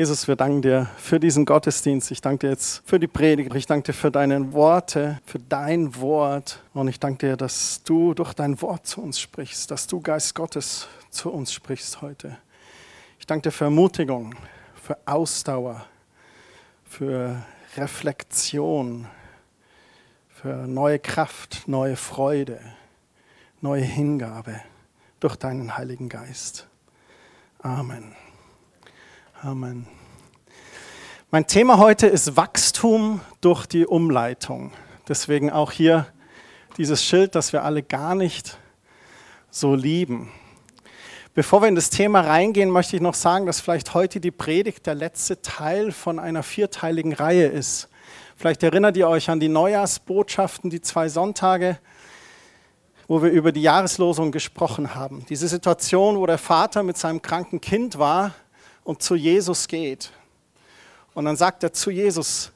Jesus, wir danken dir für diesen Gottesdienst. Ich danke dir jetzt für die Predigt. Ich danke dir für deine Worte, für dein Wort. Und ich danke dir, dass du durch dein Wort zu uns sprichst, dass du Geist Gottes zu uns sprichst heute. Ich danke dir für Ermutigung, für Ausdauer, für Reflexion, für neue Kraft, neue Freude, neue Hingabe durch deinen Heiligen Geist. Amen. Amen. Mein Thema heute ist Wachstum durch die Umleitung. Deswegen auch hier dieses Schild, das wir alle gar nicht so lieben. Bevor wir in das Thema reingehen, möchte ich noch sagen, dass vielleicht heute die Predigt der letzte Teil von einer vierteiligen Reihe ist. Vielleicht erinnert ihr euch an die Neujahrsbotschaften, die zwei Sonntage, wo wir über die Jahreslosung gesprochen haben. Diese Situation, wo der Vater mit seinem kranken Kind war und zu Jesus geht. Und dann sagt er zu Jesus,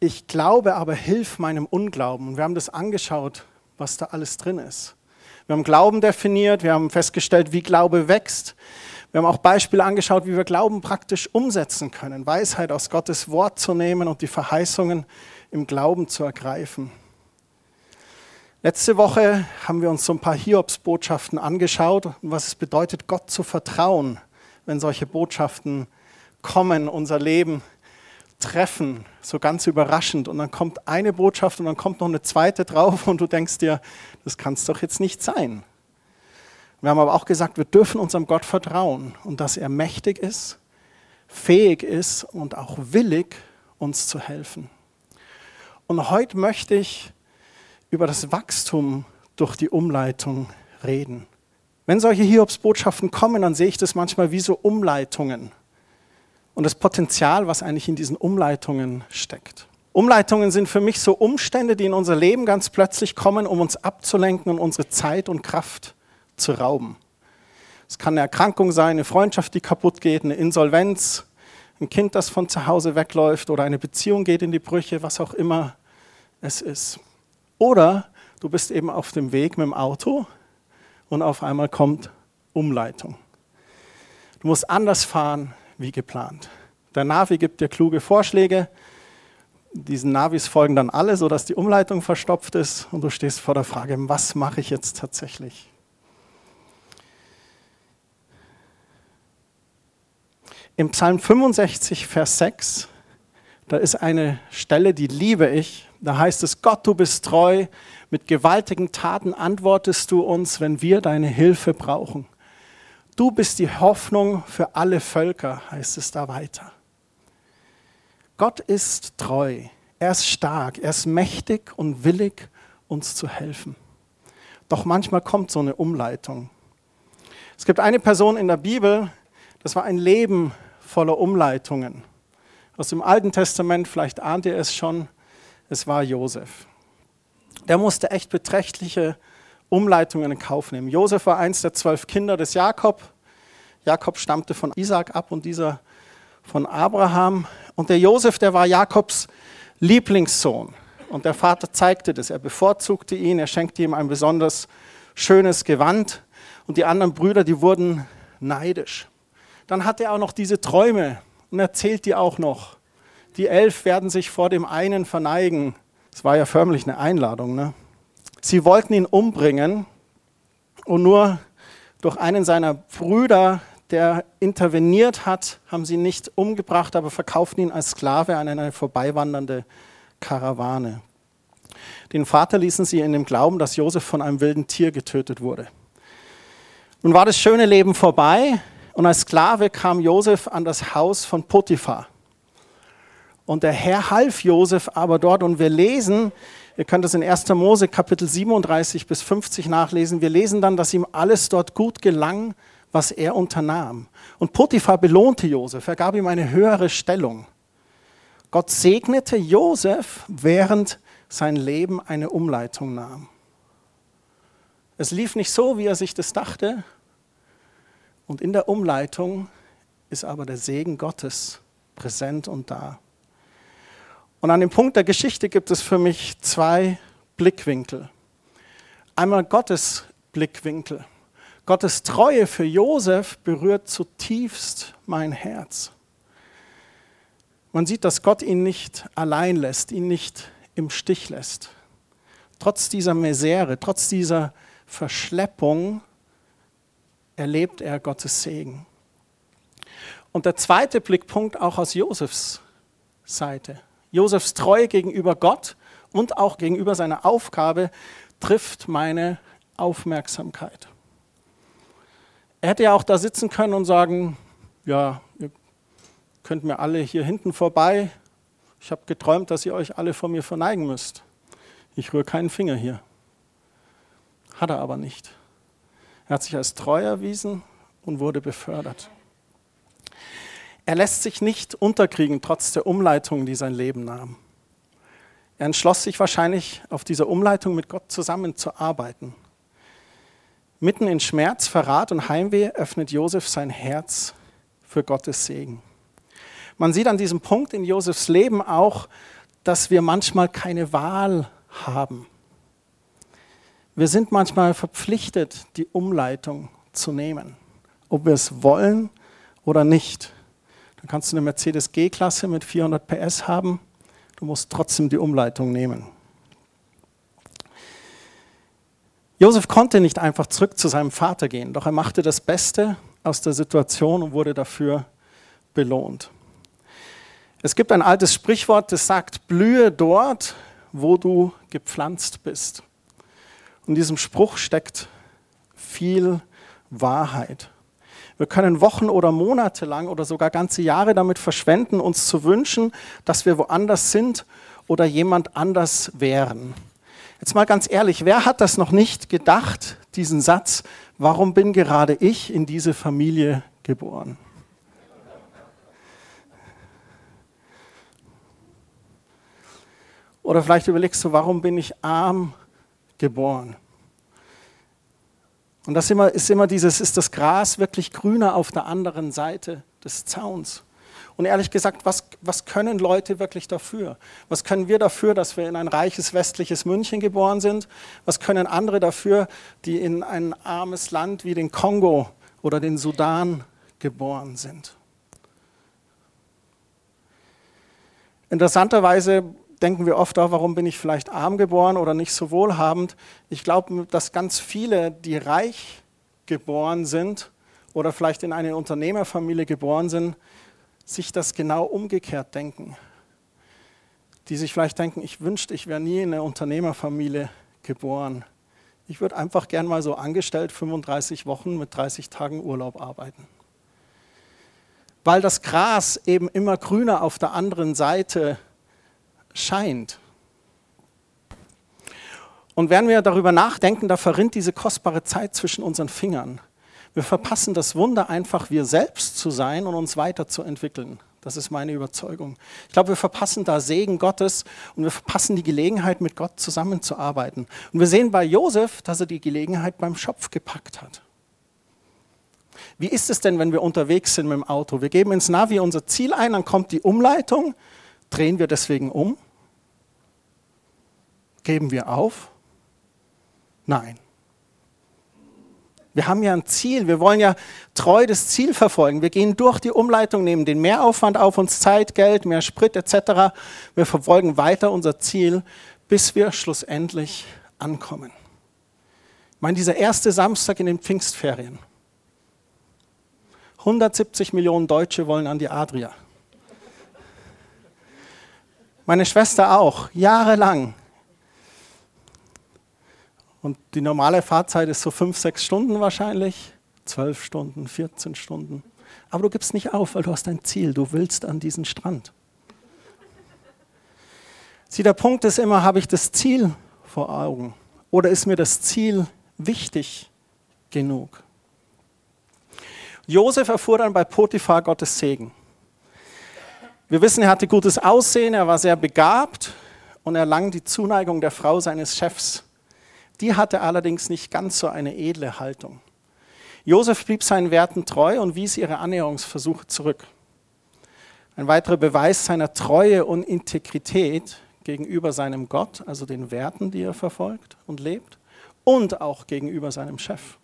ich glaube, aber hilf meinem Unglauben. Und wir haben das angeschaut, was da alles drin ist. Wir haben Glauben definiert, wir haben festgestellt, wie Glaube wächst. Wir haben auch Beispiele angeschaut, wie wir Glauben praktisch umsetzen können, Weisheit aus Gottes Wort zu nehmen und die Verheißungen im Glauben zu ergreifen. Letzte Woche haben wir uns so ein paar Hiobsbotschaften angeschaut, was es bedeutet, Gott zu vertrauen wenn solche Botschaften kommen, unser Leben treffen, so ganz überraschend. Und dann kommt eine Botschaft und dann kommt noch eine zweite drauf und du denkst dir, das kann es doch jetzt nicht sein. Wir haben aber auch gesagt, wir dürfen unserem Gott vertrauen und dass er mächtig ist, fähig ist und auch willig, uns zu helfen. Und heute möchte ich über das Wachstum durch die Umleitung reden. Wenn solche Hiobsbotschaften kommen, dann sehe ich das manchmal wie so Umleitungen und das Potenzial, was eigentlich in diesen Umleitungen steckt. Umleitungen sind für mich so Umstände, die in unser Leben ganz plötzlich kommen, um uns abzulenken und unsere Zeit und Kraft zu rauben. Es kann eine Erkrankung sein, eine Freundschaft, die kaputt geht, eine Insolvenz, ein Kind, das von zu Hause wegläuft oder eine Beziehung geht in die Brüche, was auch immer es ist. Oder du bist eben auf dem Weg mit dem Auto und auf einmal kommt Umleitung. Du musst anders fahren wie geplant. Der Navi gibt dir kluge Vorschläge. Diesen Navis folgen dann alle, sodass die Umleitung verstopft ist und du stehst vor der Frage, was mache ich jetzt tatsächlich? Im Psalm 65, Vers 6, da ist eine Stelle, die liebe ich. Da heißt es, Gott, du bist treu, mit gewaltigen Taten antwortest du uns, wenn wir deine Hilfe brauchen. Du bist die Hoffnung für alle Völker, heißt es da weiter. Gott ist treu, er ist stark, er ist mächtig und willig, uns zu helfen. Doch manchmal kommt so eine Umleitung. Es gibt eine Person in der Bibel, das war ein Leben voller Umleitungen. Aus dem Alten Testament, vielleicht ahnt ihr es schon, es war Josef der musste echt beträchtliche Umleitungen in Kauf nehmen. Josef war eins der zwölf Kinder des Jakob. Jakob stammte von Isaac ab und dieser von Abraham. Und der Josef, der war Jakobs Lieblingssohn. Und der Vater zeigte das. Er bevorzugte ihn, er schenkte ihm ein besonders schönes Gewand. Und die anderen Brüder, die wurden neidisch. Dann hat er auch noch diese Träume und erzählt die auch noch. Die elf werden sich vor dem einen verneigen es war ja förmlich eine Einladung. Ne? Sie wollten ihn umbringen und nur durch einen seiner Brüder, der interveniert hat, haben sie nicht umgebracht, aber verkauften ihn als Sklave an eine vorbeiwandernde Karawane. Den Vater ließen sie in dem Glauben, dass Josef von einem wilden Tier getötet wurde. Nun war das schöne Leben vorbei und als Sklave kam Josef an das Haus von Potiphar. Und der Herr half Josef aber dort. Und wir lesen, ihr könnt es in 1. Mose Kapitel 37 bis 50 nachlesen, wir lesen dann, dass ihm alles dort gut gelang, was er unternahm. Und Potiphar belohnte Josef, er gab ihm eine höhere Stellung. Gott segnete Josef, während sein Leben eine Umleitung nahm. Es lief nicht so, wie er sich das dachte. Und in der Umleitung ist aber der Segen Gottes präsent und da. Und an dem Punkt der Geschichte gibt es für mich zwei Blickwinkel. Einmal Gottes Blickwinkel. Gottes Treue für Josef berührt zutiefst mein Herz. Man sieht, dass Gott ihn nicht allein lässt, ihn nicht im Stich lässt. Trotz dieser Misere, trotz dieser Verschleppung erlebt er Gottes Segen. Und der zweite Blickpunkt auch aus Josefs Seite. Josefs Treue gegenüber Gott und auch gegenüber seiner Aufgabe trifft meine Aufmerksamkeit. Er hätte ja auch da sitzen können und sagen, ja, ihr könnt mir alle hier hinten vorbei. Ich habe geträumt, dass ihr euch alle vor mir verneigen müsst. Ich rühre keinen Finger hier. Hat er aber nicht. Er hat sich als treu erwiesen und wurde befördert. Er lässt sich nicht unterkriegen, trotz der Umleitung, die sein Leben nahm. Er entschloss sich wahrscheinlich, auf dieser Umleitung mit Gott zusammenzuarbeiten. Mitten in Schmerz, Verrat und Heimweh öffnet Josef sein Herz für Gottes Segen. Man sieht an diesem Punkt in Josefs Leben auch, dass wir manchmal keine Wahl haben. Wir sind manchmal verpflichtet, die Umleitung zu nehmen, ob wir es wollen oder nicht. Dann kannst du eine Mercedes G-Klasse mit 400 PS haben, du musst trotzdem die Umleitung nehmen. Josef konnte nicht einfach zurück zu seinem Vater gehen, doch er machte das Beste aus der Situation und wurde dafür belohnt. Es gibt ein altes Sprichwort, das sagt, blühe dort, wo du gepflanzt bist. Und in diesem Spruch steckt viel Wahrheit. Wir können Wochen oder Monate lang oder sogar ganze Jahre damit verschwenden, uns zu wünschen, dass wir woanders sind oder jemand anders wären. Jetzt mal ganz ehrlich, wer hat das noch nicht gedacht, diesen Satz, warum bin gerade ich in diese Familie geboren? Oder vielleicht überlegst du, warum bin ich arm geboren? Und das immer, ist immer dieses, ist das Gras wirklich grüner auf der anderen Seite des Zauns? Und ehrlich gesagt, was, was können Leute wirklich dafür? Was können wir dafür, dass wir in ein reiches westliches München geboren sind? Was können andere dafür, die in ein armes Land wie den Kongo oder den Sudan geboren sind? Interessanterweise denken wir oft auch, warum bin ich vielleicht arm geboren oder nicht so wohlhabend. Ich glaube, dass ganz viele, die reich geboren sind oder vielleicht in eine Unternehmerfamilie geboren sind, sich das genau umgekehrt denken. Die sich vielleicht denken, ich wünschte, ich wäre nie in eine Unternehmerfamilie geboren. Ich würde einfach gern mal so angestellt 35 Wochen mit 30 Tagen Urlaub arbeiten. Weil das Gras eben immer grüner auf der anderen Seite scheint. Und wenn wir darüber nachdenken, da verrinnt diese kostbare Zeit zwischen unseren Fingern. Wir verpassen das Wunder, einfach wir selbst zu sein und uns weiterzuentwickeln. Das ist meine Überzeugung. Ich glaube, wir verpassen da Segen Gottes und wir verpassen die Gelegenheit, mit Gott zusammenzuarbeiten. Und wir sehen bei Josef, dass er die Gelegenheit beim Schopf gepackt hat. Wie ist es denn, wenn wir unterwegs sind mit dem Auto? Wir geben ins Navi unser Ziel ein, dann kommt die Umleitung. Drehen wir deswegen um? Geben wir auf? Nein. Wir haben ja ein Ziel, wir wollen ja treu das Ziel verfolgen. Wir gehen durch die Umleitung, nehmen den Mehraufwand auf uns, Zeit, Geld, mehr Sprit etc. Wir verfolgen weiter unser Ziel, bis wir schlussendlich ankommen. Ich meine, dieser erste Samstag in den Pfingstferien. 170 Millionen Deutsche wollen an die Adria. Meine Schwester auch, jahrelang und die normale Fahrzeit ist so fünf, sechs Stunden wahrscheinlich, zwölf Stunden, 14 Stunden. Aber du gibst nicht auf, weil du hast ein Ziel, du willst an diesen Strand. Sieh, der Punkt ist immer, habe ich das Ziel vor Augen oder ist mir das Ziel wichtig genug? Josef erfuhr dann bei Potiphar Gottes Segen. Wir wissen, er hatte gutes Aussehen, er war sehr begabt und erlangt die Zuneigung der Frau seines Chefs. Die hatte allerdings nicht ganz so eine edle Haltung. Josef blieb seinen Werten treu und wies ihre Annäherungsversuche zurück. Ein weiterer Beweis seiner Treue und Integrität gegenüber seinem Gott, also den Werten, die er verfolgt und lebt, und auch gegenüber seinem Chef.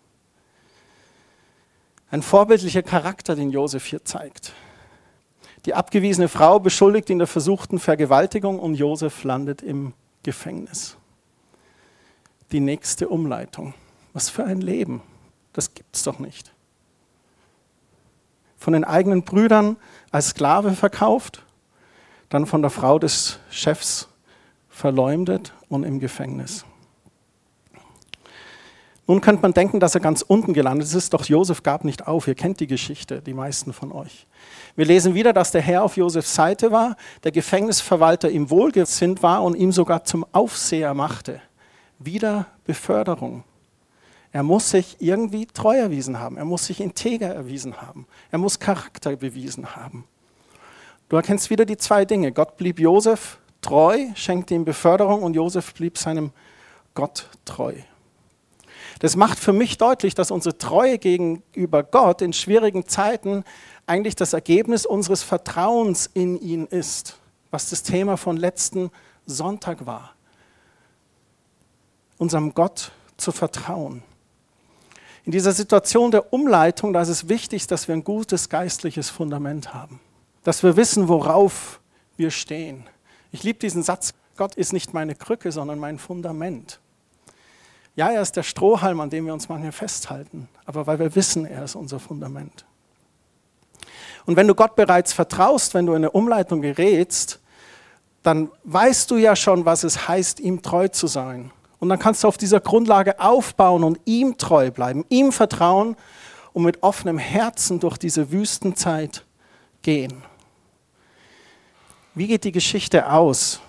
Ein vorbildlicher Charakter, den Josef hier zeigt. Die abgewiesene Frau beschuldigt ihn der versuchten Vergewaltigung und Josef landet im Gefängnis. Die nächste Umleitung. Was für ein Leben. Das gibt's doch nicht. Von den eigenen Brüdern als Sklave verkauft, dann von der Frau des Chefs verleumdet und im Gefängnis. Nun könnte man denken, dass er ganz unten gelandet ist, doch Josef gab nicht auf. Ihr kennt die Geschichte, die meisten von euch. Wir lesen wieder, dass der Herr auf Josefs Seite war, der Gefängnisverwalter ihm wohlgesinnt war und ihm sogar zum Aufseher machte. Wieder Beförderung. Er muss sich irgendwie treu erwiesen haben. Er muss sich integer erwiesen haben. Er muss Charakter bewiesen haben. Du erkennst wieder die zwei Dinge. Gott blieb Josef treu, schenkte ihm Beförderung und Josef blieb seinem Gott treu. Das macht für mich deutlich, dass unsere Treue gegenüber Gott in schwierigen Zeiten eigentlich das Ergebnis unseres Vertrauens in ihn ist, was das Thema von letzten Sonntag war. Unserem Gott zu vertrauen. In dieser Situation der Umleitung, da ist es wichtig, dass wir ein gutes geistliches Fundament haben. Dass wir wissen, worauf wir stehen. Ich liebe diesen Satz, Gott ist nicht meine Krücke, sondern mein Fundament. Ja, er ist der Strohhalm, an dem wir uns manchmal festhalten, aber weil wir wissen, er ist unser Fundament. Und wenn du Gott bereits vertraust, wenn du in eine Umleitung gerätst, dann weißt du ja schon, was es heißt, ihm treu zu sein. Und dann kannst du auf dieser Grundlage aufbauen und ihm treu bleiben, ihm vertrauen und mit offenem Herzen durch diese Wüstenzeit gehen. Wie geht die Geschichte aus?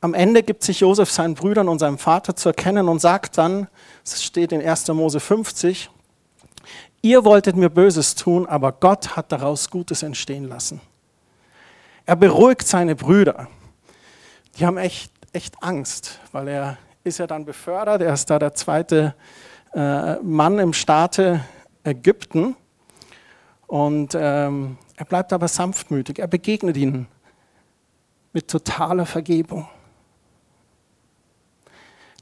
Am Ende gibt sich Josef seinen Brüdern und seinem Vater zu erkennen und sagt dann, es steht in 1. Mose 50, ihr wolltet mir Böses tun, aber Gott hat daraus Gutes entstehen lassen. Er beruhigt seine Brüder. Die haben echt, echt Angst, weil er ist ja dann befördert, er ist da der zweite äh, Mann im Staate Ägypten. Und ähm, er bleibt aber sanftmütig, er begegnet ihnen mit totaler Vergebung.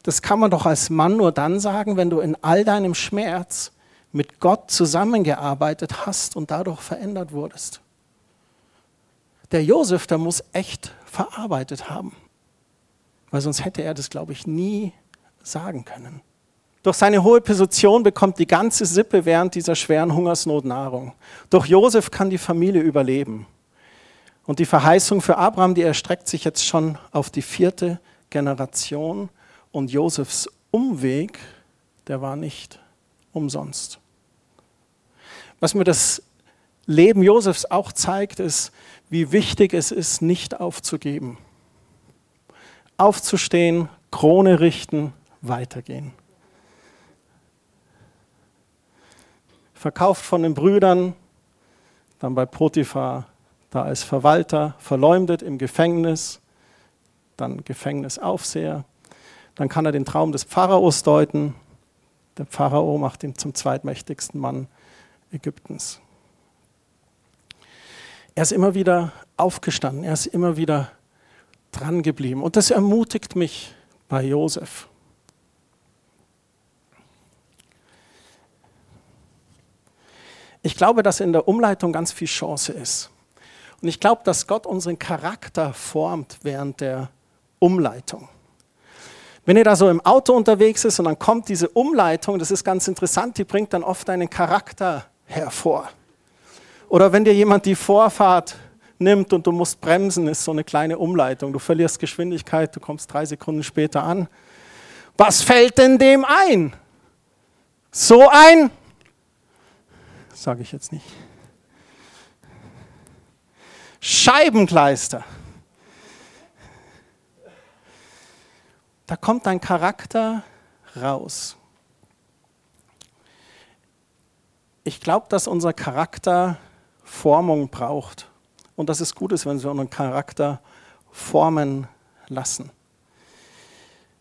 Das kann man doch als Mann nur dann sagen, wenn du in all deinem Schmerz mit Gott zusammengearbeitet hast und dadurch verändert wurdest. Der Josef, der muss echt verarbeitet haben, weil sonst hätte er das, glaube ich, nie sagen können. Durch seine hohe Position bekommt die ganze Sippe während dieser schweren Hungersnot Nahrung. Durch Josef kann die Familie überleben. Und die Verheißung für Abraham, die erstreckt sich jetzt schon auf die vierte Generation und Josefs Umweg, der war nicht umsonst. Was mir das Leben Josefs auch zeigt, ist, wie wichtig es ist, nicht aufzugeben. Aufzustehen, Krone richten, weitergehen. Verkauft von den Brüdern, dann bei Potiphar da als Verwalter, verleumdet im Gefängnis, dann Gefängnisaufseher, dann kann er den Traum des Pharaos deuten. Der Pharao macht ihn zum zweitmächtigsten Mann Ägyptens. Er ist immer wieder aufgestanden, er ist immer wieder dran geblieben. Und das ermutigt mich bei Josef. Ich glaube, dass in der Umleitung ganz viel Chance ist. Und ich glaube, dass Gott unseren Charakter formt während der Umleitung. Wenn ihr da so im Auto unterwegs ist und dann kommt diese Umleitung, das ist ganz interessant, die bringt dann oft einen Charakter hervor. Oder wenn dir jemand die Vorfahrt nimmt und du musst bremsen, ist so eine kleine Umleitung. Du verlierst Geschwindigkeit, du kommst drei Sekunden später an. Was fällt denn dem ein? So ein, sage ich jetzt nicht. Scheibenkleister. Da kommt dein Charakter raus. Ich glaube, dass unser Charakter Formung braucht und dass es gut ist, wenn wir unseren Charakter formen lassen.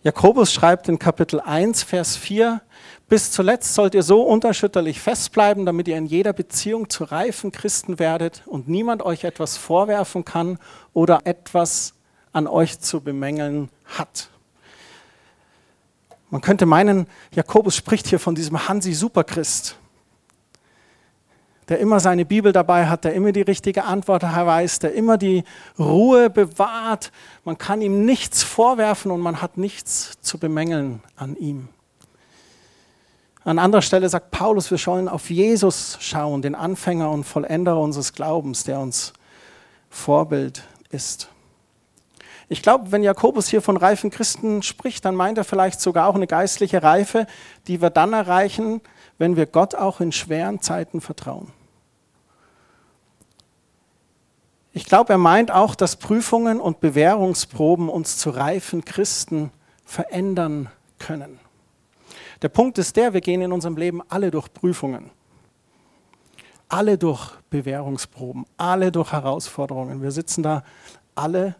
Jakobus schreibt in Kapitel 1, Vers 4, bis zuletzt sollt ihr so unerschütterlich festbleiben, damit ihr in jeder Beziehung zu reifen Christen werdet und niemand euch etwas vorwerfen kann oder etwas an euch zu bemängeln hat. Man könnte meinen, Jakobus spricht hier von diesem Hansi Superchrist. Der immer seine Bibel dabei hat, der immer die richtige Antwort weiß, der immer die Ruhe bewahrt. Man kann ihm nichts vorwerfen und man hat nichts zu bemängeln an ihm. An anderer Stelle sagt Paulus, wir sollen auf Jesus schauen, den Anfänger und Vollender unseres Glaubens, der uns Vorbild ist. Ich glaube, wenn Jakobus hier von reifen Christen spricht, dann meint er vielleicht sogar auch eine geistliche Reife, die wir dann erreichen, wenn wir Gott auch in schweren Zeiten vertrauen. Ich glaube, er meint auch, dass Prüfungen und Bewährungsproben uns zu reifen Christen verändern können. Der Punkt ist der, wir gehen in unserem Leben alle durch Prüfungen, alle durch Bewährungsproben, alle durch Herausforderungen. Wir sitzen da alle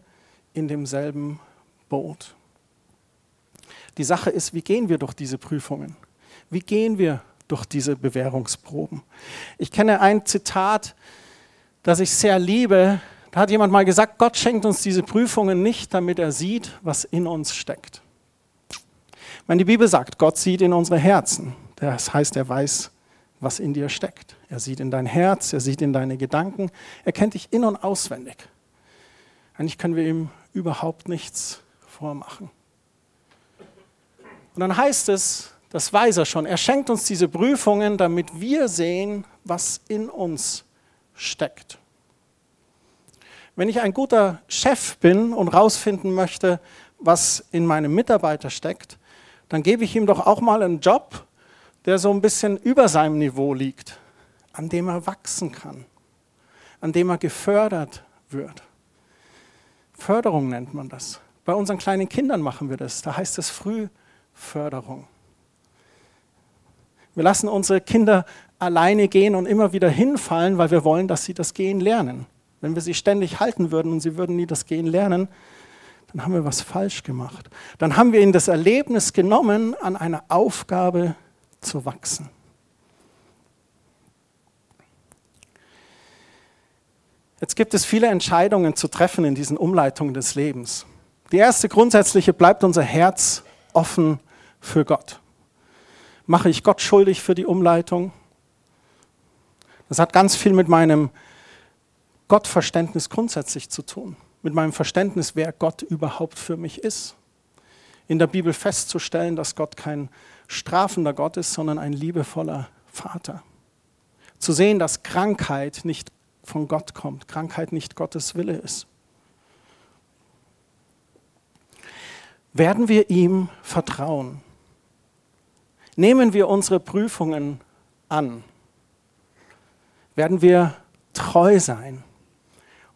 in demselben Boot. Die Sache ist, wie gehen wir durch diese Prüfungen? Wie gehen wir durch diese Bewährungsproben? Ich kenne ein Zitat, das ich sehr liebe. Da hat jemand mal gesagt, Gott schenkt uns diese Prüfungen nicht, damit er sieht, was in uns steckt. Wenn die Bibel sagt, Gott sieht in unsere Herzen, das heißt, er weiß, was in dir steckt. Er sieht in dein Herz, er sieht in deine Gedanken, er kennt dich in- und auswendig. Eigentlich können wir ihm überhaupt nichts vormachen. Und dann heißt es, das weiß er schon, er schenkt uns diese Prüfungen, damit wir sehen, was in uns steckt. Wenn ich ein guter Chef bin und herausfinden möchte, was in meinem Mitarbeiter steckt, dann gebe ich ihm doch auch mal einen Job, der so ein bisschen über seinem Niveau liegt, an dem er wachsen kann, an dem er gefördert wird. Förderung nennt man das. Bei unseren kleinen Kindern machen wir das. Da heißt es Frühförderung. Wir lassen unsere Kinder alleine gehen und immer wieder hinfallen, weil wir wollen, dass sie das Gehen lernen. Wenn wir sie ständig halten würden und sie würden nie das Gehen lernen, dann haben wir was falsch gemacht. Dann haben wir ihnen das Erlebnis genommen, an einer Aufgabe zu wachsen. Jetzt gibt es viele Entscheidungen zu treffen in diesen Umleitungen des Lebens. Die erste grundsätzliche bleibt unser Herz offen für Gott. Mache ich Gott schuldig für die Umleitung? Das hat ganz viel mit meinem Gottverständnis grundsätzlich zu tun mit meinem Verständnis, wer Gott überhaupt für mich ist. In der Bibel festzustellen, dass Gott kein strafender Gott ist, sondern ein liebevoller Vater. Zu sehen, dass Krankheit nicht von Gott kommt, Krankheit nicht Gottes Wille ist. Werden wir ihm vertrauen? Nehmen wir unsere Prüfungen an? Werden wir treu sein?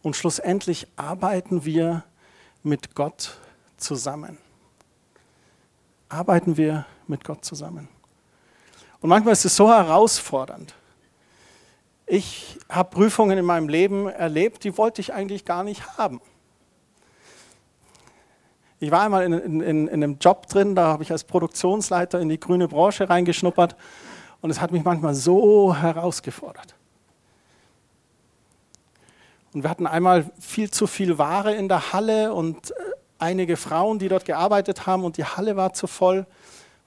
Und schlussendlich arbeiten wir mit Gott zusammen. Arbeiten wir mit Gott zusammen. Und manchmal ist es so herausfordernd. Ich habe Prüfungen in meinem Leben erlebt, die wollte ich eigentlich gar nicht haben. Ich war einmal in, in, in, in einem Job drin, da habe ich als Produktionsleiter in die grüne Branche reingeschnuppert und es hat mich manchmal so herausgefordert. Und wir hatten einmal viel zu viel Ware in der Halle und äh, einige Frauen, die dort gearbeitet haben und die Halle war zu voll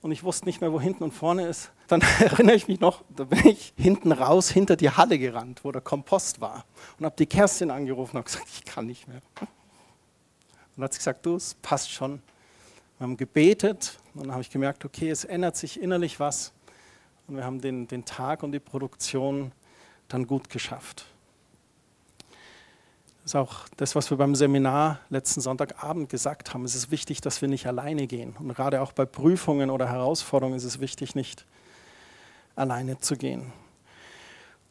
und ich wusste nicht mehr, wo hinten und vorne ist. Dann erinnere ich mich noch, da bin ich hinten raus hinter die Halle gerannt, wo der Kompost war und habe die Kerstin angerufen und gesagt, ich kann nicht mehr. Und dann hat sie gesagt, du, es passt schon. Wir haben gebetet und dann habe ich gemerkt, okay, es ändert sich innerlich was und wir haben den, den Tag und die Produktion dann gut geschafft. Das ist auch das, was wir beim Seminar letzten Sonntagabend gesagt haben. Es ist wichtig, dass wir nicht alleine gehen. Und gerade auch bei Prüfungen oder Herausforderungen ist es wichtig, nicht alleine zu gehen.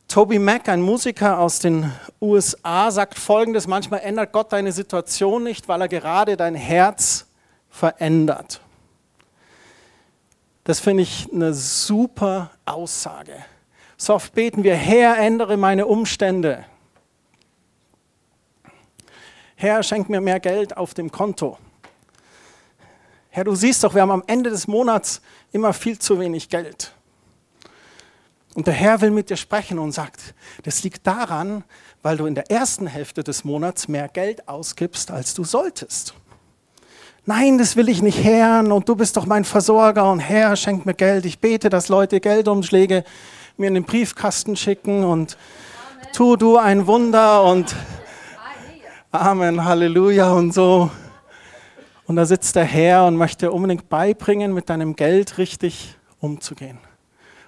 Toby Mack, ein Musiker aus den USA, sagt folgendes: Manchmal ändert Gott deine Situation nicht, weil er gerade dein Herz verändert. Das finde ich eine super Aussage. So oft beten wir, Herr, ändere meine Umstände. Herr, schenk mir mehr Geld auf dem Konto. Herr, du siehst doch, wir haben am Ende des Monats immer viel zu wenig Geld. Und der Herr will mit dir sprechen und sagt, das liegt daran, weil du in der ersten Hälfte des Monats mehr Geld ausgibst, als du solltest. Nein, das will ich nicht, Herr, und du bist doch mein Versorger und Herr, schenk mir Geld. Ich bete, dass Leute Geldumschläge mir in den Briefkasten schicken und tu du ein Wunder und Amen, Halleluja und so. Und da sitzt der Herr und möchte unbedingt beibringen, mit deinem Geld richtig umzugehen.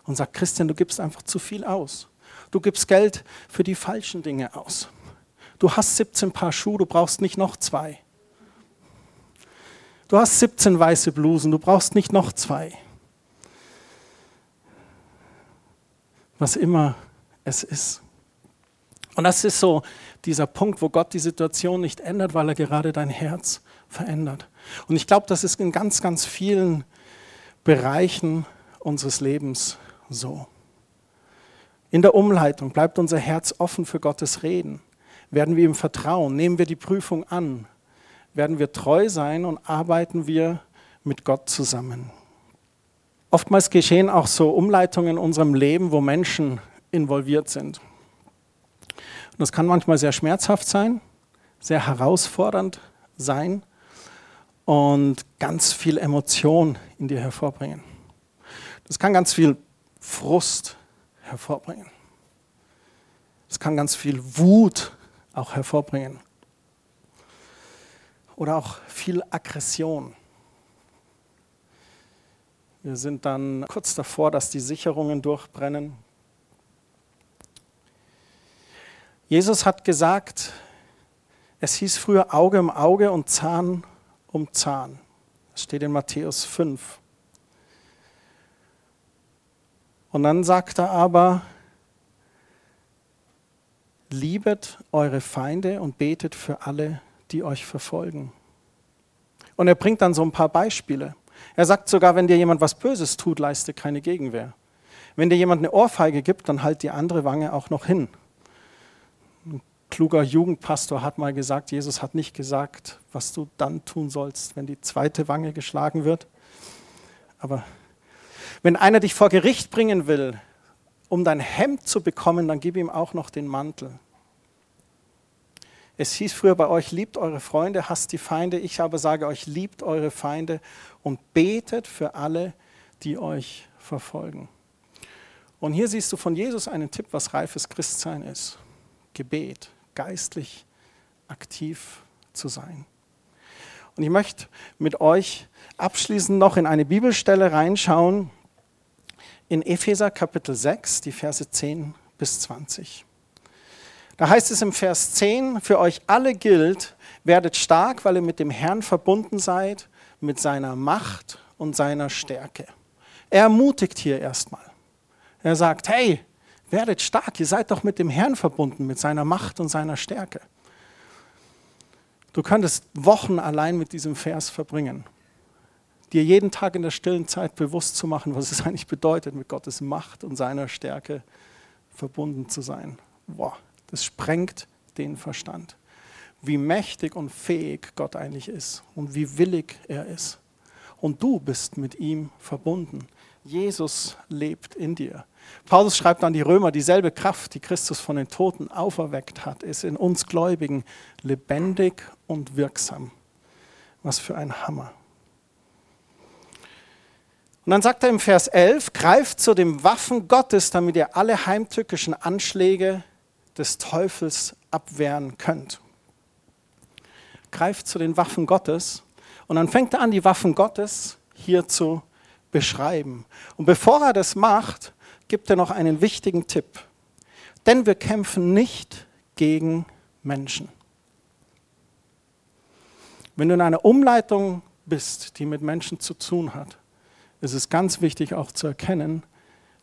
Und sagt, Christian, du gibst einfach zu viel aus. Du gibst Geld für die falschen Dinge aus. Du hast 17 Paar Schuhe, du brauchst nicht noch zwei. Du hast 17 weiße Blusen, du brauchst nicht noch zwei. Was immer es ist. Und das ist so dieser Punkt, wo Gott die Situation nicht ändert, weil er gerade dein Herz verändert. Und ich glaube, das ist in ganz, ganz vielen Bereichen unseres Lebens so. In der Umleitung bleibt unser Herz offen für Gottes Reden. Werden wir ihm vertrauen? Nehmen wir die Prüfung an? werden wir treu sein und arbeiten wir mit Gott zusammen. Oftmals geschehen auch so Umleitungen in unserem Leben, wo Menschen involviert sind. Und das kann manchmal sehr schmerzhaft sein, sehr herausfordernd sein und ganz viel Emotion in dir hervorbringen. Das kann ganz viel Frust hervorbringen. Es kann ganz viel Wut auch hervorbringen oder auch viel Aggression. Wir sind dann kurz davor, dass die Sicherungen durchbrennen. Jesus hat gesagt, es hieß früher Auge um Auge und Zahn um Zahn. Das steht in Matthäus 5. Und dann sagt er aber, liebet eure Feinde und betet für alle, die euch verfolgen. Und er bringt dann so ein paar Beispiele. Er sagt sogar, wenn dir jemand was Böses tut, leiste keine Gegenwehr. Wenn dir jemand eine Ohrfeige gibt, dann halt die andere Wange auch noch hin. Kluger Jugendpastor hat mal gesagt, Jesus hat nicht gesagt, was du dann tun sollst, wenn die zweite Wange geschlagen wird. Aber wenn einer dich vor Gericht bringen will, um dein Hemd zu bekommen, dann gib ihm auch noch den Mantel. Es hieß früher bei euch, liebt eure Freunde, hasst die Feinde. Ich aber sage euch, liebt eure Feinde und betet für alle, die euch verfolgen. Und hier siehst du von Jesus einen Tipp, was reifes Christsein ist. Gebet, geistlich aktiv zu sein. Und ich möchte mit euch abschließend noch in eine Bibelstelle reinschauen, in Epheser Kapitel 6, die Verse 10 bis 20. Da heißt es im Vers 10, für euch alle gilt, werdet stark, weil ihr mit dem Herrn verbunden seid, mit seiner Macht und seiner Stärke. Er ermutigt hier erstmal. Er sagt, hey, werdet stark, ihr seid doch mit dem Herrn verbunden, mit seiner Macht und seiner Stärke. Du könntest Wochen allein mit diesem Vers verbringen, dir jeden Tag in der stillen Zeit bewusst zu machen, was es eigentlich bedeutet, mit Gottes Macht und seiner Stärke verbunden zu sein. Boah, das sprengt den Verstand. Wie mächtig und fähig Gott eigentlich ist und wie willig er ist. Und du bist mit ihm verbunden. Jesus lebt in dir. Paulus schreibt an die Römer, dieselbe Kraft, die Christus von den Toten auferweckt hat, ist in uns Gläubigen lebendig und wirksam. Was für ein Hammer. Und dann sagt er im Vers 11, greift zu den Waffen Gottes, damit ihr alle heimtückischen Anschläge des Teufels abwehren könnt. Greift zu den Waffen Gottes und dann fängt er an, die Waffen Gottes hier zu beschreiben. Und bevor er das macht, gibt er noch einen wichtigen Tipp. Denn wir kämpfen nicht gegen Menschen. Wenn du in einer Umleitung bist, die mit Menschen zu tun hat, ist es ganz wichtig auch zu erkennen,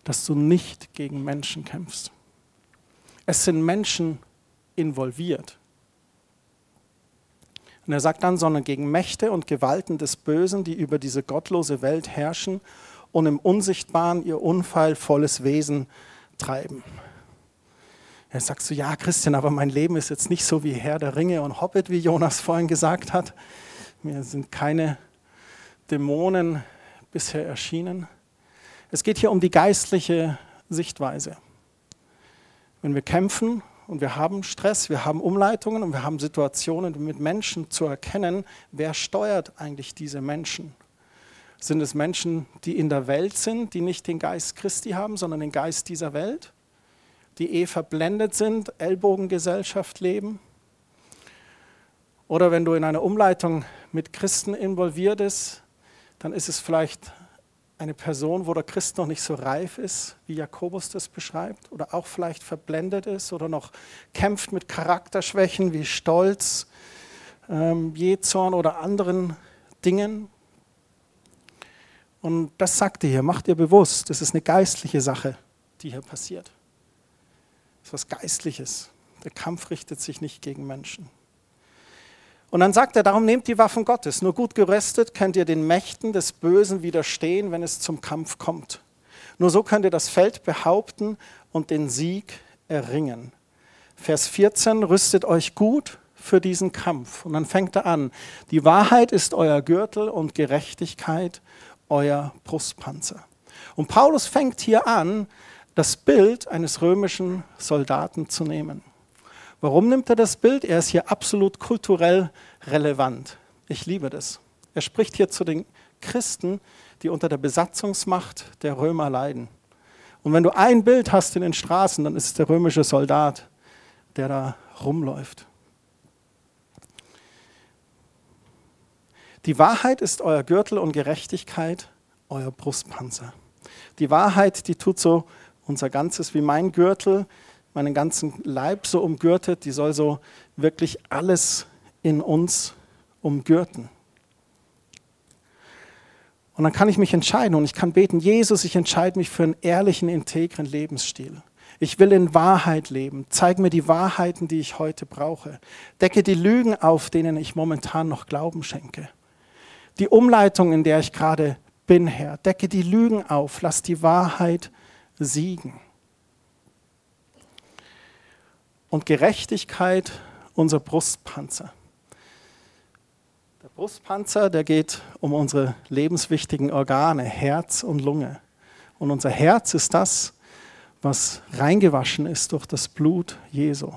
dass du nicht gegen Menschen kämpfst. Es sind Menschen involviert. Und er sagt dann, sondern gegen Mächte und Gewalten des Bösen, die über diese gottlose Welt herrschen und im Unsichtbaren ihr unfallvolles Wesen treiben. Er sagt so, ja Christian, aber mein Leben ist jetzt nicht so wie Herr der Ringe und Hobbit, wie Jonas vorhin gesagt hat. Mir sind keine Dämonen bisher erschienen. Es geht hier um die geistliche Sichtweise wenn wir kämpfen und wir haben Stress, wir haben Umleitungen und wir haben Situationen mit Menschen zu erkennen, wer steuert eigentlich diese Menschen. Sind es Menschen, die in der Welt sind, die nicht den Geist Christi haben, sondern den Geist dieser Welt? Die eh verblendet sind, Ellbogengesellschaft leben? Oder wenn du in einer Umleitung mit Christen involviert bist, dann ist es vielleicht eine Person, wo der Christ noch nicht so reif ist, wie Jakobus das beschreibt, oder auch vielleicht verblendet ist oder noch kämpft mit Charakterschwächen wie Stolz, ähm, Jezorn oder anderen Dingen. Und das sagt ihr hier, macht ihr bewusst, das ist eine geistliche Sache, die hier passiert. Das ist was Geistliches. Der Kampf richtet sich nicht gegen Menschen. Und dann sagt er, darum nehmt die Waffen Gottes. Nur gut gerüstet könnt ihr den Mächten des Bösen widerstehen, wenn es zum Kampf kommt. Nur so könnt ihr das Feld behaupten und den Sieg erringen. Vers 14, rüstet euch gut für diesen Kampf. Und dann fängt er an, die Wahrheit ist euer Gürtel und Gerechtigkeit euer Brustpanzer. Und Paulus fängt hier an, das Bild eines römischen Soldaten zu nehmen. Warum nimmt er das Bild? Er ist hier absolut kulturell relevant. Ich liebe das. Er spricht hier zu den Christen, die unter der Besatzungsmacht der Römer leiden. Und wenn du ein Bild hast in den Straßen, dann ist es der römische Soldat, der da rumläuft. Die Wahrheit ist euer Gürtel und Gerechtigkeit euer Brustpanzer. Die Wahrheit, die tut so unser Ganzes wie mein Gürtel, meinen ganzen Leib so umgürtet, die soll so wirklich alles in uns umgürten. Und dann kann ich mich entscheiden und ich kann beten, Jesus, ich entscheide mich für einen ehrlichen, integren Lebensstil. Ich will in Wahrheit leben. Zeig mir die Wahrheiten, die ich heute brauche. Decke die Lügen auf, denen ich momentan noch Glauben schenke. Die Umleitung, in der ich gerade bin, Herr, decke die Lügen auf. Lass die Wahrheit siegen und Gerechtigkeit unser Brustpanzer. Der Brustpanzer, der geht um unsere lebenswichtigen Organe, Herz und Lunge. Und unser Herz ist das, was reingewaschen ist durch das Blut Jesu.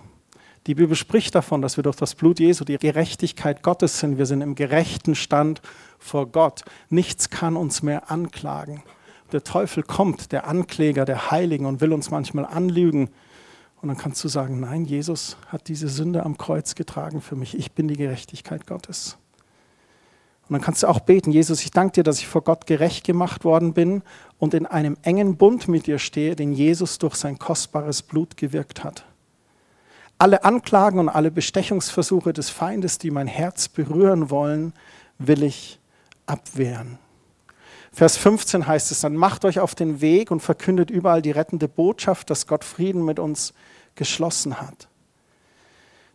Die Bibel spricht davon, dass wir durch das Blut Jesu die Gerechtigkeit Gottes sind. Wir sind im gerechten Stand vor Gott. Nichts kann uns mehr anklagen. Der Teufel kommt, der Ankläger der Heiligen, und will uns manchmal anlügen und dann kannst du sagen, nein, Jesus hat diese Sünde am Kreuz getragen für mich. Ich bin die Gerechtigkeit Gottes. Und dann kannst du auch beten, Jesus, ich danke dir, dass ich vor Gott gerecht gemacht worden bin und in einem engen Bund mit dir stehe, den Jesus durch sein kostbares Blut gewirkt hat. Alle Anklagen und alle Bestechungsversuche des Feindes, die mein Herz berühren wollen, will ich abwehren. Vers 15 heißt es dann, macht euch auf den Weg und verkündet überall die rettende Botschaft, dass Gott Frieden mit uns geschlossen hat.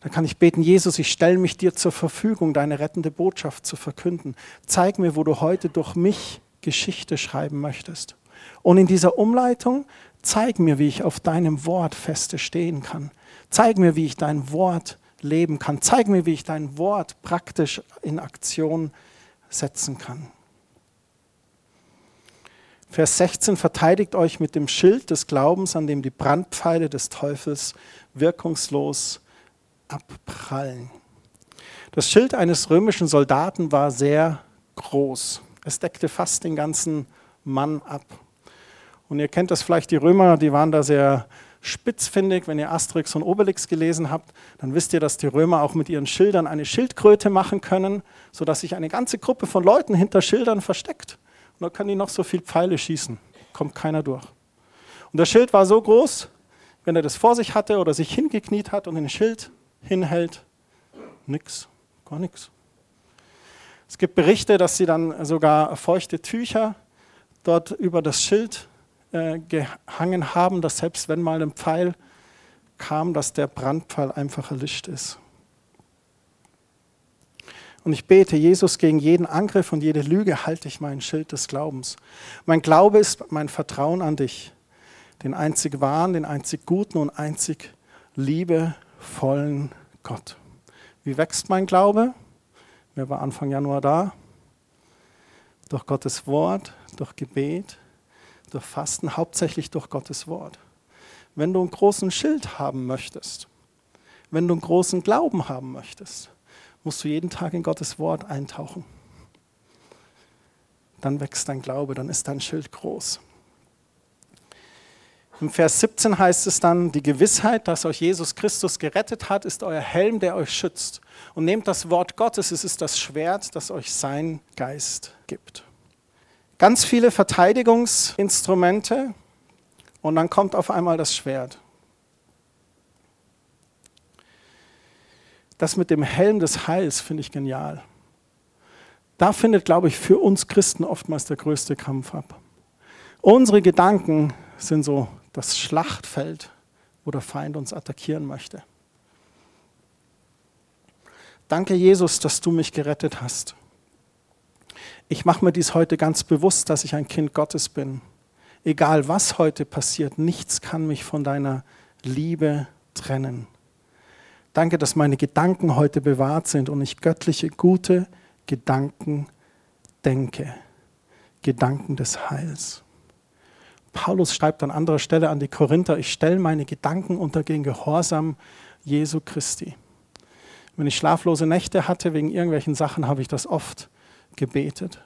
Dann kann ich beten, Jesus, ich stelle mich dir zur Verfügung, deine rettende Botschaft zu verkünden. Zeig mir, wo du heute durch mich Geschichte schreiben möchtest. Und in dieser Umleitung, zeig mir, wie ich auf deinem Wort feste stehen kann. Zeig mir, wie ich dein Wort leben kann. Zeig mir, wie ich dein Wort praktisch in Aktion setzen kann. Vers 16, verteidigt euch mit dem Schild des Glaubens, an dem die Brandpfeile des Teufels wirkungslos abprallen. Das Schild eines römischen Soldaten war sehr groß. Es deckte fast den ganzen Mann ab. Und ihr kennt das vielleicht, die Römer, die waren da sehr spitzfindig. Wenn ihr Asterix und Obelix gelesen habt, dann wisst ihr, dass die Römer auch mit ihren Schildern eine Schildkröte machen können, sodass sich eine ganze Gruppe von Leuten hinter Schildern versteckt. Und da kann die noch so viel Pfeile schießen. Kommt keiner durch. Und das Schild war so groß, wenn er das vor sich hatte oder sich hingekniet hat und den Schild hinhält, nix, gar nichts. Es gibt Berichte, dass sie dann sogar feuchte Tücher dort über das Schild äh, gehangen haben, dass selbst wenn mal ein Pfeil kam, dass der Brandpfeil einfach erlischt ist. Und ich bete, Jesus, gegen jeden Angriff und jede Lüge halte ich mein Schild des Glaubens. Mein Glaube ist mein Vertrauen an dich, den einzig wahren, den einzig guten und einzig liebevollen Gott. Wie wächst mein Glaube? Wer war Anfang Januar da? Durch Gottes Wort, durch Gebet, durch Fasten, hauptsächlich durch Gottes Wort. Wenn du einen großen Schild haben möchtest, wenn du einen großen Glauben haben möchtest, musst du jeden Tag in Gottes Wort eintauchen. dann wächst dein Glaube, dann ist dein Schild groß. Im Vers 17 heißt es dann, die Gewissheit, dass euch Jesus Christus gerettet hat, ist euer Helm, der euch schützt. Und nehmt das Wort Gottes, es ist das Schwert, das euch sein Geist gibt. Ganz viele Verteidigungsinstrumente und dann kommt auf einmal das Schwert. Das mit dem Helm des Heils finde ich genial. Da findet, glaube ich, für uns Christen oftmals der größte Kampf ab. Unsere Gedanken sind so das Schlachtfeld, wo der Feind uns attackieren möchte. Danke, Jesus, dass du mich gerettet hast. Ich mache mir dies heute ganz bewusst, dass ich ein Kind Gottes bin. Egal was heute passiert, nichts kann mich von deiner Liebe trennen. Danke, dass meine Gedanken heute bewahrt sind und ich göttliche, gute Gedanken denke. Gedanken des Heils. Paulus schreibt an anderer Stelle an die Korinther, ich stelle meine Gedanken unter den Gehorsam Jesu Christi. Wenn ich schlaflose Nächte hatte wegen irgendwelchen Sachen, habe ich das oft gebetet.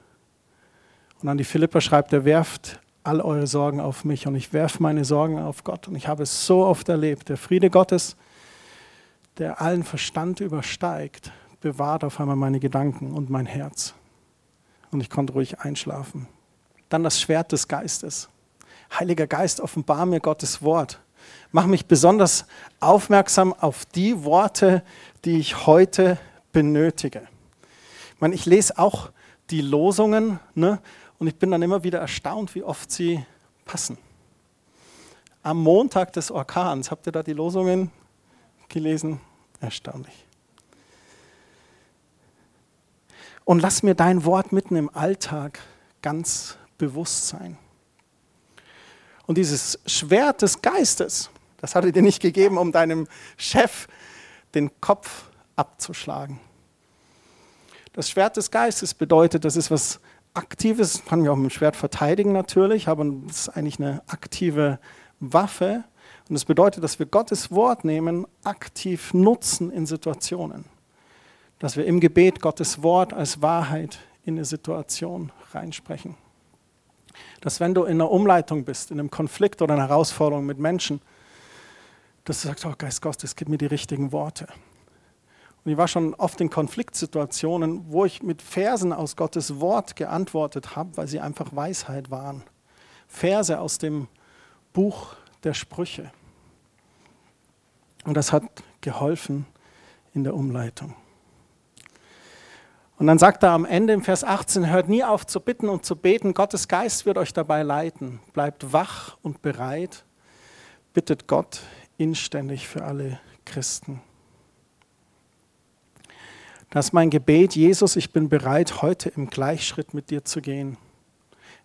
Und an die Philipper schreibt er, werft all eure Sorgen auf mich und ich werfe meine Sorgen auf Gott. Und ich habe es so oft erlebt. Der Friede Gottes, der allen Verstand übersteigt, bewahrt auf einmal meine Gedanken und mein Herz. Und ich konnte ruhig einschlafen. Dann das Schwert des Geistes. Heiliger Geist, offenbar mir Gottes Wort. Mach mich besonders aufmerksam auf die Worte, die ich heute benötige. Ich, meine, ich lese auch die Losungen ne, und ich bin dann immer wieder erstaunt, wie oft sie passen. Am Montag des Orkans, habt ihr da die Losungen gelesen? Erstaunlich. Und lass mir dein Wort mitten im Alltag ganz bewusst sein. Und dieses Schwert des Geistes, das hat er dir nicht gegeben, um deinem Chef den Kopf abzuschlagen. Das Schwert des Geistes bedeutet, das ist was Aktives, kann mich auch mit dem Schwert verteidigen natürlich, aber es ist eigentlich eine aktive Waffe. Und das bedeutet, dass wir Gottes Wort nehmen, aktiv nutzen in Situationen. Dass wir im Gebet Gottes Wort als Wahrheit in eine Situation reinsprechen dass wenn du in einer Umleitung bist, in einem Konflikt oder einer Herausforderung mit Menschen, dass du sagst, oh Geist Gottes, gib mir die richtigen Worte. Und ich war schon oft in Konfliktsituationen, wo ich mit Versen aus Gottes Wort geantwortet habe, weil sie einfach Weisheit waren. Verse aus dem Buch der Sprüche. Und das hat geholfen in der Umleitung. Und dann sagt er am Ende im Vers 18, hört nie auf zu bitten und zu beten, Gottes Geist wird euch dabei leiten. Bleibt wach und bereit, bittet Gott inständig für alle Christen. Das ist mein Gebet, Jesus, ich bin bereit, heute im Gleichschritt mit dir zu gehen.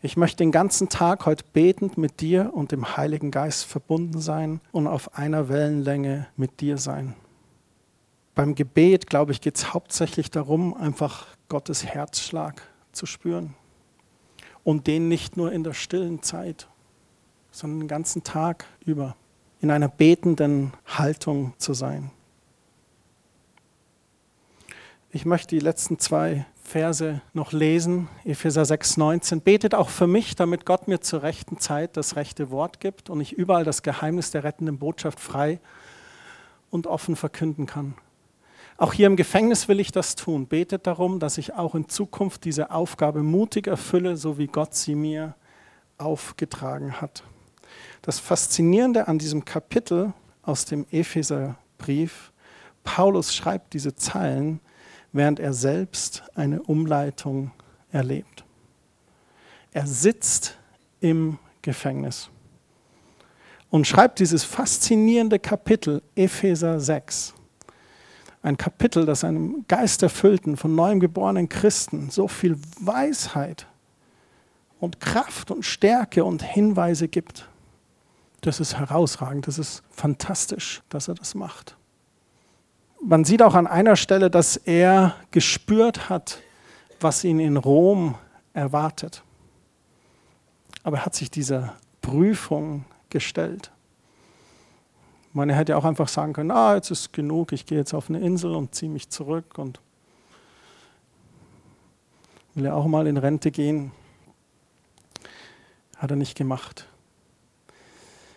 Ich möchte den ganzen Tag heute betend mit dir und dem Heiligen Geist verbunden sein und auf einer Wellenlänge mit dir sein beim Gebet, glaube ich, geht es hauptsächlich darum, einfach Gottes Herzschlag zu spüren. Und den nicht nur in der stillen Zeit, sondern den ganzen Tag über in einer betenden Haltung zu sein. Ich möchte die letzten zwei Verse noch lesen, Epheser 6, 19. Betet auch für mich, damit Gott mir zur rechten Zeit das rechte Wort gibt und ich überall das Geheimnis der rettenden Botschaft frei und offen verkünden kann. Auch hier im Gefängnis will ich das tun. Betet darum, dass ich auch in Zukunft diese Aufgabe mutig erfülle, so wie Gott sie mir aufgetragen hat. Das Faszinierende an diesem Kapitel aus dem Epheserbrief, Paulus schreibt diese Zeilen, während er selbst eine Umleitung erlebt. Er sitzt im Gefängnis und schreibt dieses faszinierende Kapitel Epheser 6 ein Kapitel, das einem geisterfüllten, von neuem geborenen Christen so viel Weisheit und Kraft und Stärke und Hinweise gibt. Das ist herausragend, das ist fantastisch, dass er das macht. Man sieht auch an einer Stelle, dass er gespürt hat, was ihn in Rom erwartet. Aber er hat sich dieser Prüfung gestellt. Man hätte ja auch einfach sagen können, ah, jetzt ist genug, ich gehe jetzt auf eine Insel und ziehe mich zurück und will ja auch mal in Rente gehen. Hat er nicht gemacht.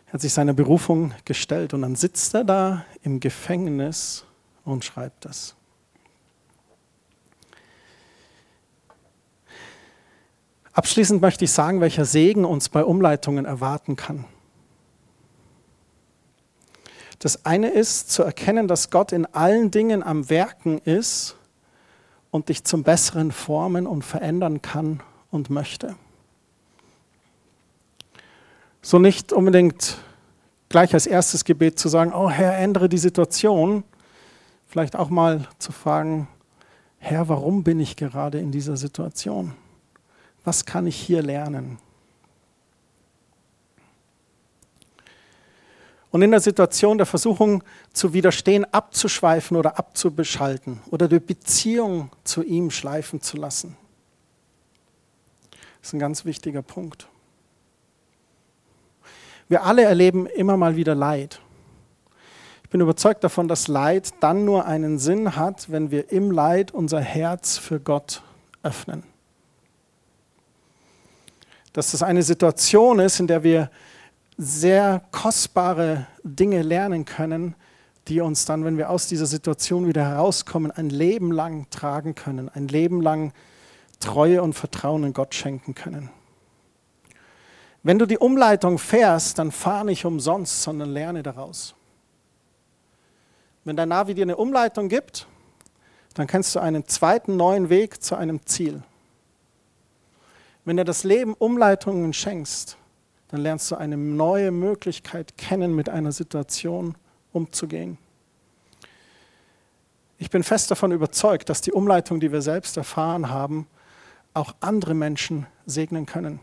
Er hat sich seiner Berufung gestellt und dann sitzt er da im Gefängnis und schreibt das. Abschließend möchte ich sagen, welcher Segen uns bei Umleitungen erwarten kann. Das eine ist zu erkennen, dass Gott in allen Dingen am Werken ist und dich zum Besseren formen und verändern kann und möchte. So nicht unbedingt gleich als erstes Gebet zu sagen, oh Herr, ändere die Situation. Vielleicht auch mal zu fragen, Herr, warum bin ich gerade in dieser Situation? Was kann ich hier lernen? Und in der Situation der Versuchung zu widerstehen, abzuschweifen oder abzubeschalten oder die Beziehung zu ihm schleifen zu lassen. Ist ein ganz wichtiger Punkt. Wir alle erleben immer mal wieder Leid. Ich bin überzeugt davon, dass Leid dann nur einen Sinn hat, wenn wir im Leid unser Herz für Gott öffnen dass das eine Situation ist, in der wir sehr kostbare Dinge lernen können, die uns dann, wenn wir aus dieser Situation wieder herauskommen, ein Leben lang tragen können, ein Leben lang Treue und Vertrauen in Gott schenken können. Wenn du die Umleitung fährst, dann fahr nicht umsonst, sondern lerne daraus. Wenn dein Navi dir eine Umleitung gibt, dann kennst du einen zweiten neuen Weg zu einem Ziel. Wenn du das Leben Umleitungen schenkst, dann lernst du eine neue Möglichkeit kennen, mit einer Situation umzugehen. Ich bin fest davon überzeugt, dass die Umleitung, die wir selbst erfahren haben, auch andere Menschen segnen können.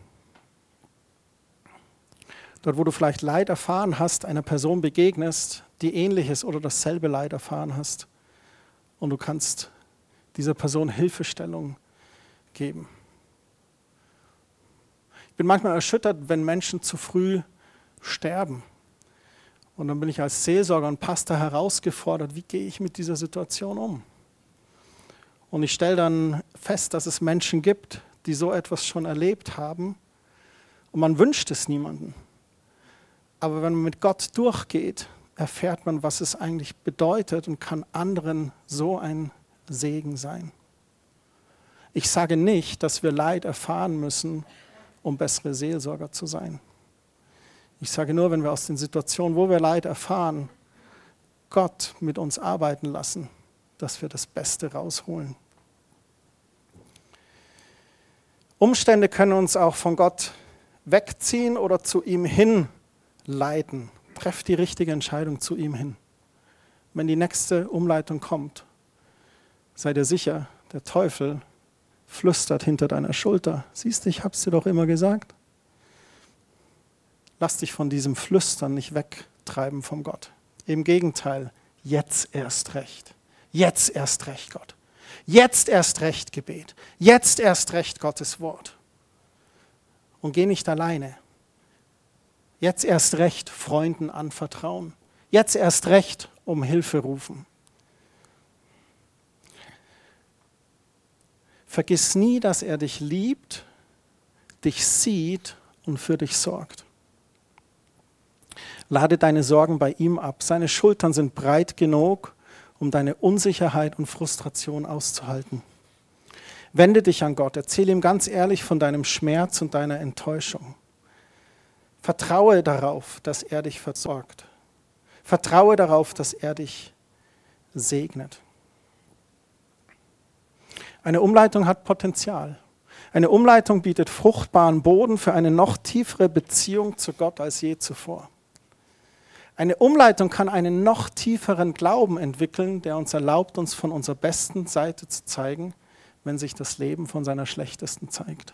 Dort, wo du vielleicht Leid erfahren hast, einer Person begegnest, die ähnliches oder dasselbe Leid erfahren hast, und du kannst dieser Person Hilfestellung geben. Ich bin manchmal erschüttert, wenn Menschen zu früh sterben. Und dann bin ich als Seelsorger und Pastor herausgefordert, wie gehe ich mit dieser Situation um? Und ich stelle dann fest, dass es Menschen gibt, die so etwas schon erlebt haben. Und man wünscht es niemandem. Aber wenn man mit Gott durchgeht, erfährt man, was es eigentlich bedeutet und kann anderen so ein Segen sein. Ich sage nicht, dass wir Leid erfahren müssen, um bessere Seelsorger zu sein. Ich sage nur, wenn wir aus den Situationen, wo wir Leid erfahren, Gott mit uns arbeiten lassen, dass wir das Beste rausholen. Umstände können uns auch von Gott wegziehen oder zu ihm hin leiten. Treff die richtige Entscheidung zu ihm hin. Wenn die nächste Umleitung kommt, sei dir sicher, der Teufel flüstert hinter deiner Schulter. Siehst du, ich hab's dir doch immer gesagt. Lass dich von diesem Flüstern nicht wegtreiben vom Gott. Im Gegenteil, jetzt erst recht. Jetzt erst recht, Gott. Jetzt erst recht Gebet. Jetzt erst recht Gottes Wort. Und geh nicht alleine. Jetzt erst recht Freunden anvertrauen. Jetzt erst recht um Hilfe rufen. Vergiss nie, dass er dich liebt, dich sieht und für dich sorgt. Lade deine Sorgen bei ihm ab. Seine Schultern sind breit genug, um deine Unsicherheit und Frustration auszuhalten. Wende dich an Gott, erzähle ihm ganz ehrlich von deinem Schmerz und deiner Enttäuschung. Vertraue darauf, dass er dich versorgt. Vertraue darauf, dass er dich segnet. Eine Umleitung hat Potenzial. Eine Umleitung bietet fruchtbaren Boden für eine noch tiefere Beziehung zu Gott als je zuvor. Eine Umleitung kann einen noch tieferen Glauben entwickeln, der uns erlaubt, uns von unserer besten Seite zu zeigen, wenn sich das Leben von seiner schlechtesten zeigt.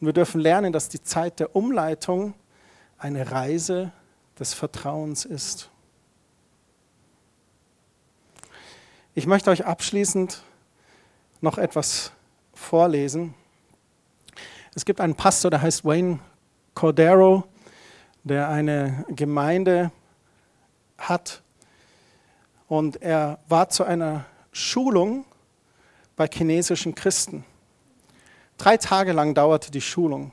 Und wir dürfen lernen, dass die Zeit der Umleitung eine Reise des Vertrauens ist. Ich möchte euch abschließend noch etwas vorlesen. Es gibt einen Pastor, der heißt Wayne Cordero, der eine Gemeinde hat. Und er war zu einer Schulung bei chinesischen Christen. Drei Tage lang dauerte die Schulung.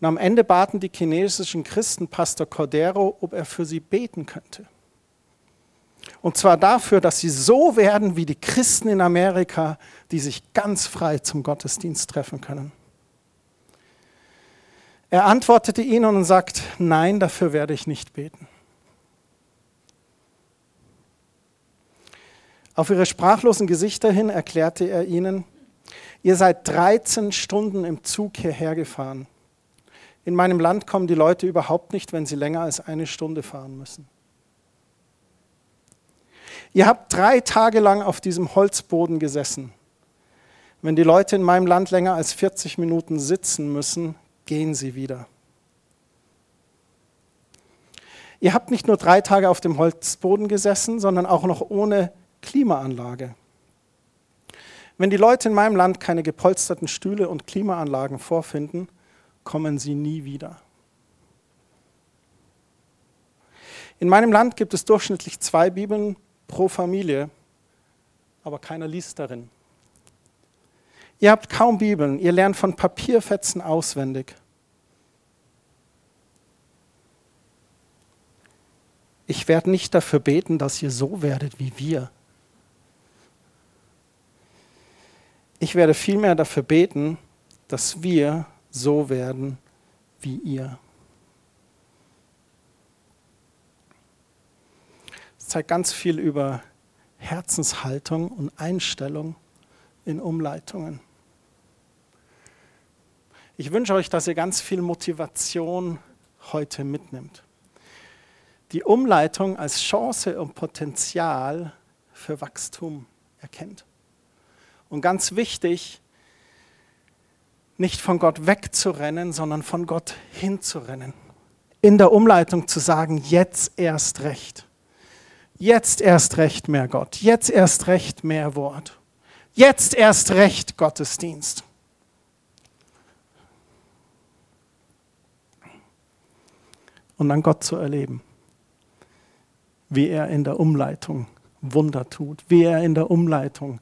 Und am Ende baten die chinesischen Christen Pastor Cordero, ob er für sie beten könnte. Und zwar dafür, dass sie so werden wie die Christen in Amerika, die sich ganz frei zum Gottesdienst treffen können. Er antwortete ihnen und sagt, nein, dafür werde ich nicht beten. Auf ihre sprachlosen Gesichter hin erklärte er ihnen, ihr seid 13 Stunden im Zug hierher gefahren. In meinem Land kommen die Leute überhaupt nicht, wenn sie länger als eine Stunde fahren müssen. Ihr habt drei Tage lang auf diesem Holzboden gesessen. Wenn die Leute in meinem Land länger als 40 Minuten sitzen müssen, gehen sie wieder. Ihr habt nicht nur drei Tage auf dem Holzboden gesessen, sondern auch noch ohne Klimaanlage. Wenn die Leute in meinem Land keine gepolsterten Stühle und Klimaanlagen vorfinden, kommen sie nie wieder. In meinem Land gibt es durchschnittlich zwei Bibeln pro Familie, aber keiner liest darin. Ihr habt kaum Bibeln, ihr lernt von Papierfetzen auswendig. Ich werde nicht dafür beten, dass ihr so werdet wie wir. Ich werde vielmehr dafür beten, dass wir so werden wie ihr. Es zeigt ganz viel über Herzenshaltung und Einstellung in Umleitungen. Ich wünsche euch, dass ihr ganz viel Motivation heute mitnimmt. Die Umleitung als Chance und Potenzial für Wachstum erkennt. Und ganz wichtig, nicht von Gott wegzurennen, sondern von Gott hinzurennen. In der Umleitung zu sagen, jetzt erst recht. Jetzt erst recht mehr Gott. Jetzt erst recht mehr Wort. Jetzt erst recht Gottesdienst. Und dann Gott zu erleben, wie er in der Umleitung Wunder tut, wie er in der Umleitung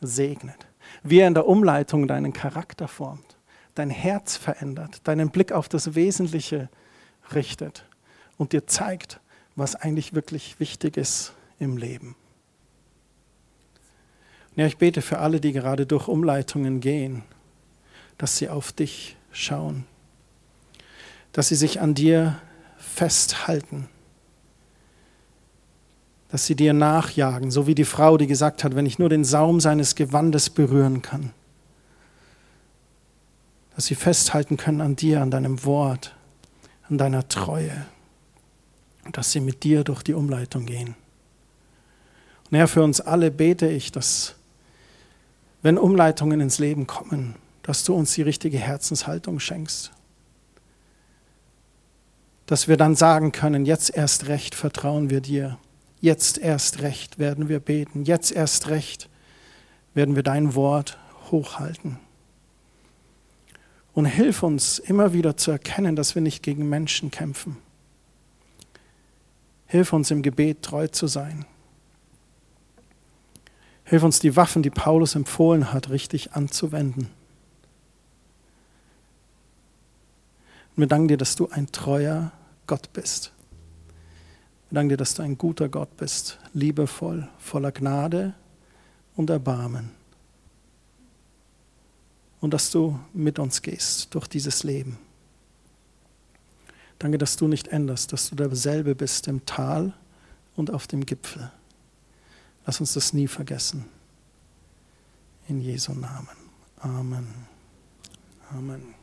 segnet, wie er in der Umleitung deinen Charakter formt, dein Herz verändert, deinen Blick auf das Wesentliche richtet und dir zeigt, was eigentlich wirklich wichtig ist im Leben. Ja, ich bete für alle, die gerade durch Umleitungen gehen, dass sie auf dich schauen, dass sie sich an dir festhalten dass sie dir nachjagen, so wie die Frau, die gesagt hat, wenn ich nur den Saum seines Gewandes berühren kann. Dass sie festhalten können an dir, an deinem Wort, an deiner Treue. Und dass sie mit dir durch die Umleitung gehen. Und Herr, für uns alle bete ich, dass, wenn Umleitungen ins Leben kommen, dass du uns die richtige Herzenshaltung schenkst. Dass wir dann sagen können, jetzt erst recht vertrauen wir dir. Jetzt erst recht werden wir beten. Jetzt erst recht werden wir dein Wort hochhalten. Und hilf uns immer wieder zu erkennen, dass wir nicht gegen Menschen kämpfen. Hilf uns im Gebet treu zu sein. Hilf uns, die Waffen, die Paulus empfohlen hat, richtig anzuwenden. Und wir danken dir, dass du ein treuer Gott bist. Wir danken dir, dass du ein guter Gott bist, liebevoll, voller Gnade und Erbarmen. Und dass du mit uns gehst durch dieses Leben. Danke, dass du nicht änderst, dass du derselbe bist im Tal und auf dem Gipfel. Lass uns das nie vergessen. In Jesu Namen. Amen. Amen.